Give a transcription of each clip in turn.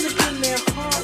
music in their hearts.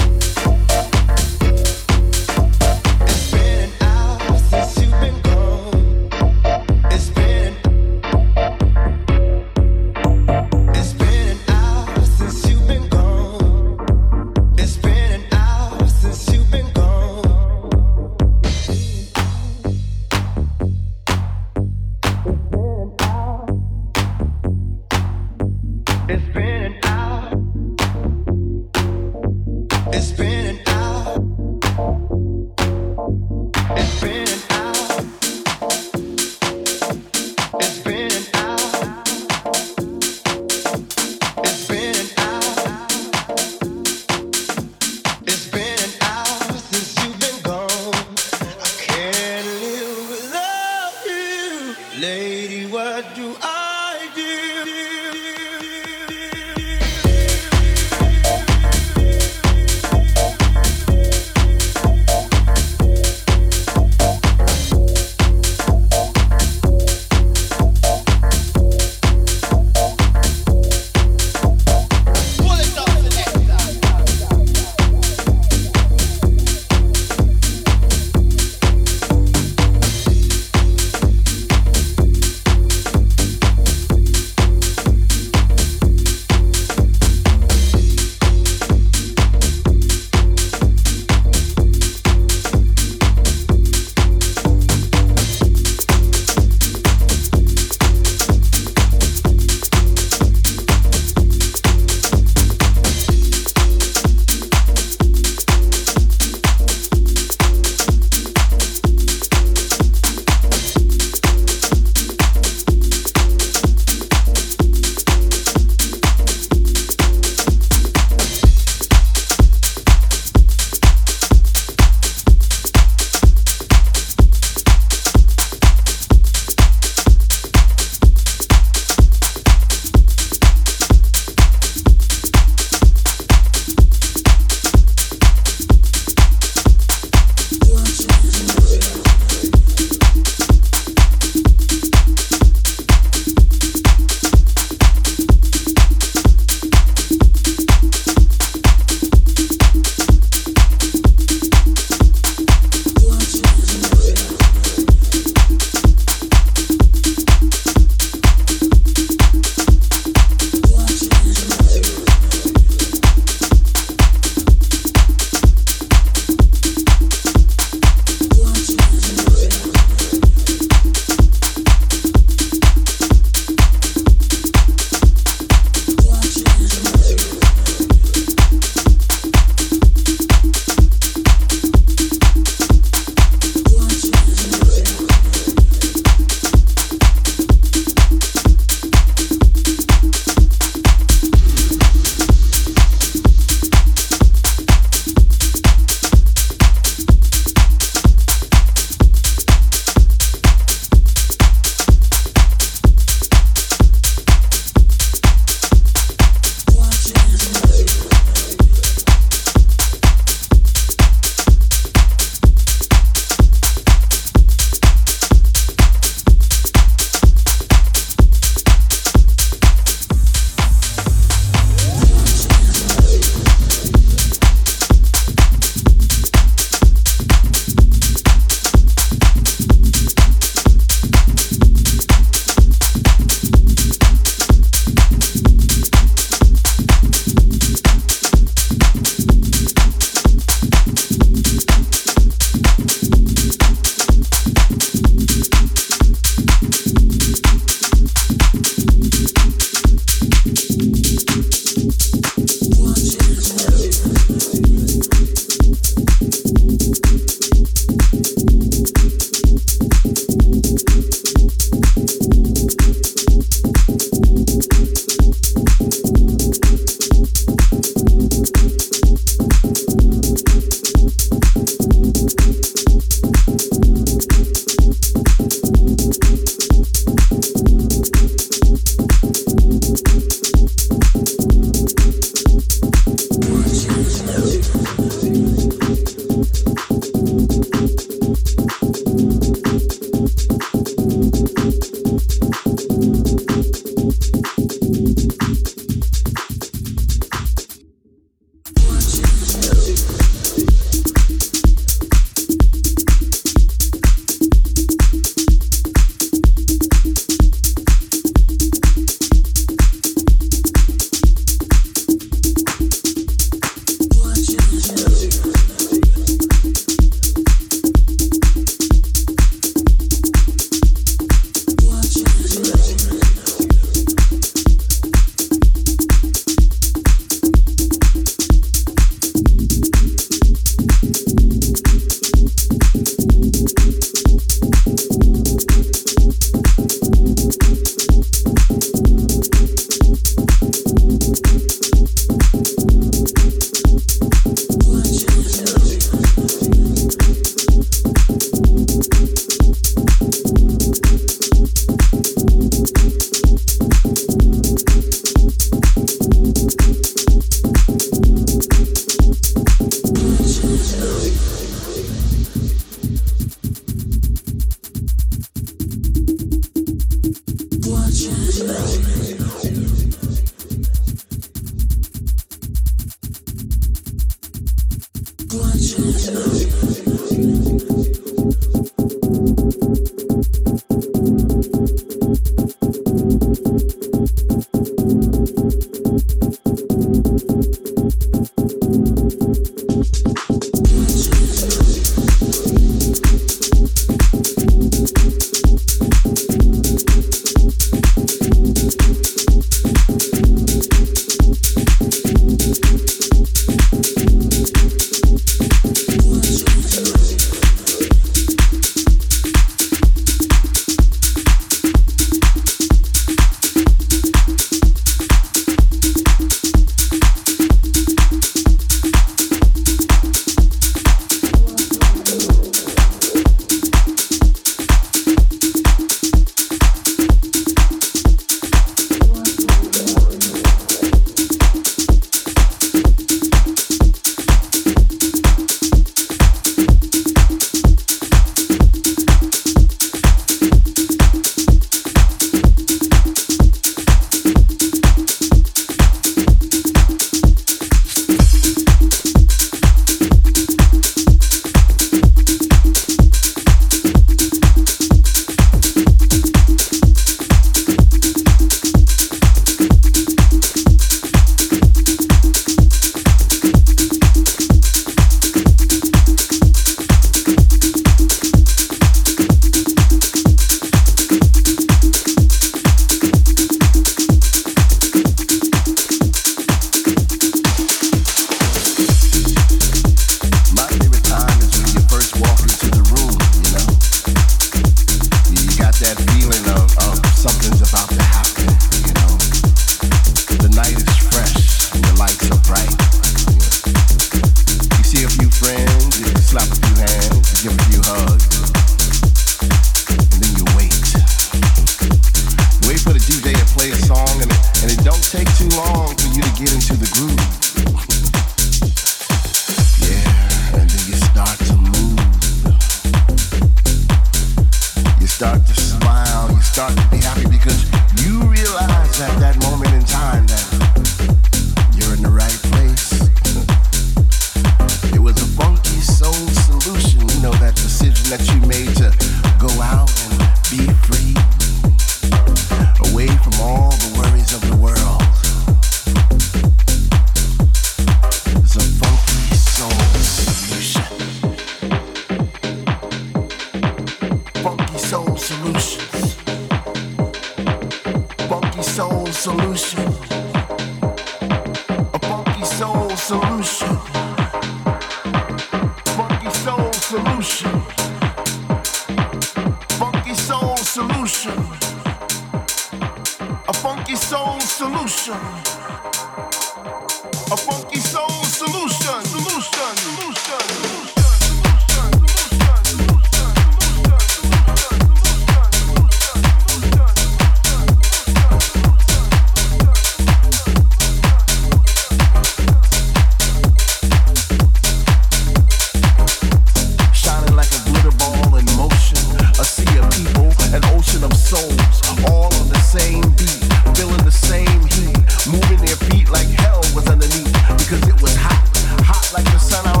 feeling the same heat, moving their feet like hell was underneath because it was hot, hot like the sun out.